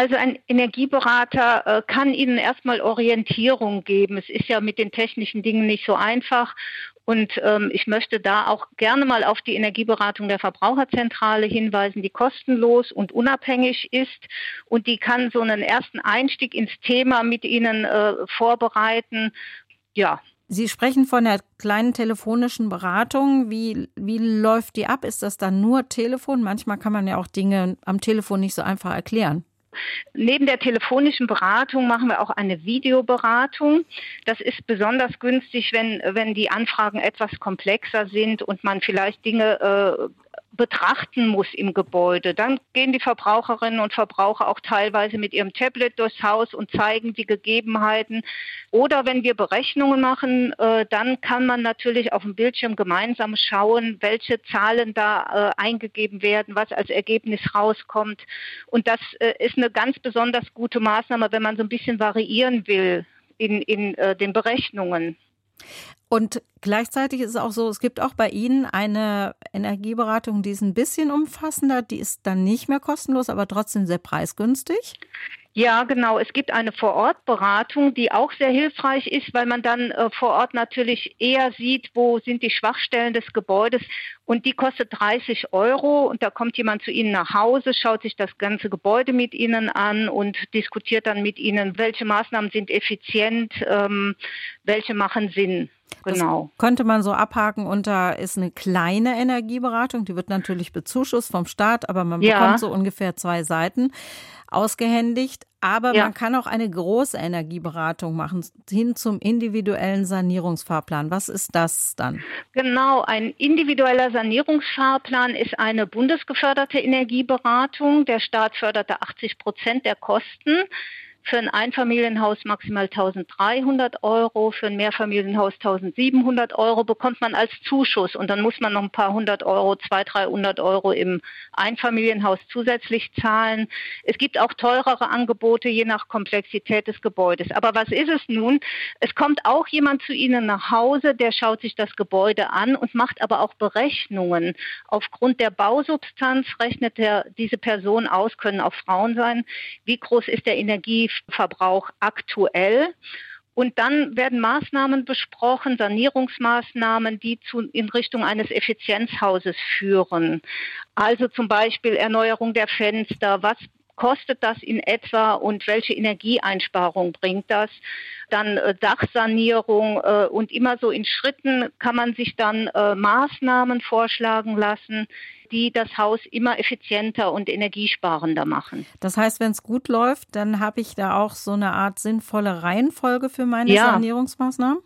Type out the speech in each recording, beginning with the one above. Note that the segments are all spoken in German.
Also ein Energieberater äh, kann Ihnen erstmal Orientierung geben. Es ist ja mit den technischen Dingen nicht so einfach. Und ähm, ich möchte da auch gerne mal auf die Energieberatung der Verbraucherzentrale hinweisen, die kostenlos und unabhängig ist. Und die kann so einen ersten Einstieg ins Thema mit Ihnen äh, vorbereiten. Ja, Sie sprechen von der kleinen telefonischen Beratung. Wie, wie läuft die ab? Ist das dann nur Telefon? Manchmal kann man ja auch Dinge am Telefon nicht so einfach erklären. Neben der telefonischen Beratung machen wir auch eine Videoberatung. Das ist besonders günstig, wenn, wenn die Anfragen etwas komplexer sind und man vielleicht Dinge äh, betrachten muss im Gebäude. Dann gehen die Verbraucherinnen und Verbraucher auch teilweise mit ihrem Tablet durchs Haus und zeigen die Gegebenheiten. Oder wenn wir Berechnungen machen, äh, dann kann man natürlich auf dem Bildschirm gemeinsam schauen, welche Zahlen da äh, eingegeben werden, was als Ergebnis rauskommt. Und das äh, ist eine ganz besonders gute Maßnahme, wenn man so ein bisschen variieren will in, in den Berechnungen. Und gleichzeitig ist es auch so, es gibt auch bei Ihnen eine Energieberatung, die ist ein bisschen umfassender, die ist dann nicht mehr kostenlos, aber trotzdem sehr preisgünstig. Ja, genau. Es gibt eine Vorortberatung, die auch sehr hilfreich ist, weil man dann äh, vor Ort natürlich eher sieht, wo sind die Schwachstellen des Gebäudes. Und die kostet 30 Euro. Und da kommt jemand zu Ihnen nach Hause, schaut sich das ganze Gebäude mit Ihnen an und diskutiert dann mit Ihnen, welche Maßnahmen sind effizient, ähm, welche machen Sinn. Genau. Das könnte man so abhaken unter ist eine kleine Energieberatung, die wird natürlich bezuschusst vom Staat, aber man ja. bekommt so ungefähr zwei Seiten ausgehändigt. Aber ja. man kann auch eine große Energieberatung machen, hin zum individuellen Sanierungsfahrplan. Was ist das dann? Genau, ein individueller Sanierungsfahrplan ist eine bundesgeförderte Energieberatung. Der Staat förderte 80 Prozent der Kosten. Für ein Einfamilienhaus maximal 1300 Euro, für ein Mehrfamilienhaus 1700 Euro bekommt man als Zuschuss und dann muss man noch ein paar hundert Euro, 200, 300 Euro im Einfamilienhaus zusätzlich zahlen. Es gibt auch teurere Angebote je nach Komplexität des Gebäudes. Aber was ist es nun? Es kommt auch jemand zu Ihnen nach Hause, der schaut sich das Gebäude an und macht aber auch Berechnungen. Aufgrund der Bausubstanz rechnet der, diese Person aus, können auch Frauen sein, wie groß ist der Energie Energieverbrauch aktuell. Und dann werden Maßnahmen besprochen, Sanierungsmaßnahmen, die zu, in Richtung eines Effizienzhauses führen. Also zum Beispiel Erneuerung der Fenster. Was kostet das in etwa und welche Energieeinsparung bringt das? Dann äh, Dachsanierung äh, und immer so in Schritten kann man sich dann äh, Maßnahmen vorschlagen lassen, die das Haus immer effizienter und energiesparender machen. Das heißt, wenn es gut läuft, dann habe ich da auch so eine Art sinnvolle Reihenfolge für meine ja. Sanierungsmaßnahmen?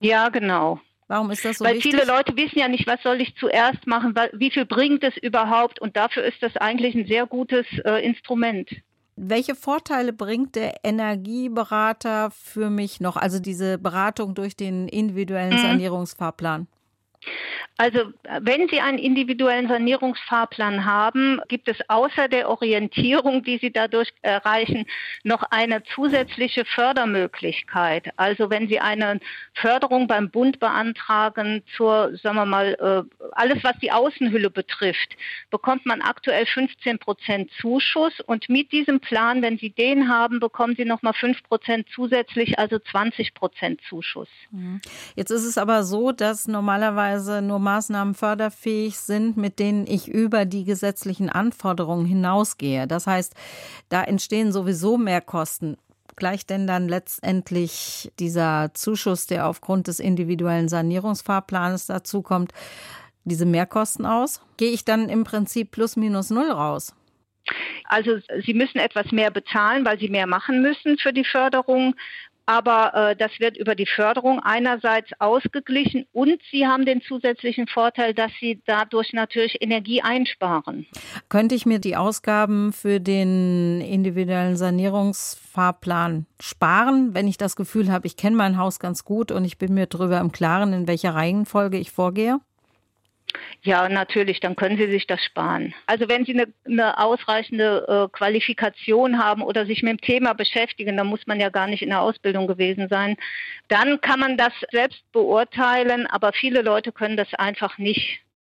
Ja, genau. Warum ist das so Weil wichtig? viele Leute wissen ja nicht, was soll ich zuerst machen, wie viel bringt es überhaupt und dafür ist das eigentlich ein sehr gutes äh, Instrument. Welche Vorteile bringt der Energieberater für mich noch, also diese Beratung durch den individuellen mhm. Sanierungsfahrplan? Also wenn Sie einen individuellen Sanierungsfahrplan haben, gibt es außer der Orientierung, die Sie dadurch erreichen, noch eine zusätzliche Fördermöglichkeit. Also wenn Sie eine Förderung beim Bund beantragen zur, sagen wir mal, äh, alles was die Außenhülle betrifft, bekommt man aktuell 15 Prozent Zuschuss und mit diesem Plan, wenn Sie den haben, bekommen Sie nochmal 5 Prozent zusätzlich, also 20 Prozent Zuschuss. Mhm. Jetzt ist es aber so, dass normalerweise nur Maßnahmen förderfähig sind, mit denen ich über die gesetzlichen Anforderungen hinausgehe. Das heißt, da entstehen sowieso mehr Kosten. Gleicht denn dann letztendlich dieser Zuschuss, der aufgrund des individuellen Sanierungsfahrplans dazukommt, diese Mehrkosten aus? Gehe ich dann im Prinzip plus minus null raus? Also Sie müssen etwas mehr bezahlen, weil Sie mehr machen müssen für die Förderung aber äh, das wird über die Förderung einerseits ausgeglichen und Sie haben den zusätzlichen Vorteil, dass Sie dadurch natürlich Energie einsparen. Könnte ich mir die Ausgaben für den individuellen Sanierungsfahrplan sparen, wenn ich das Gefühl habe, ich kenne mein Haus ganz gut und ich bin mir darüber im Klaren, in welcher Reihenfolge ich vorgehe? Ja, natürlich, dann können Sie sich das sparen. Also wenn Sie eine, eine ausreichende äh, Qualifikation haben oder sich mit dem Thema beschäftigen, dann muss man ja gar nicht in der Ausbildung gewesen sein, dann kann man das selbst beurteilen, aber viele Leute können das einfach nicht.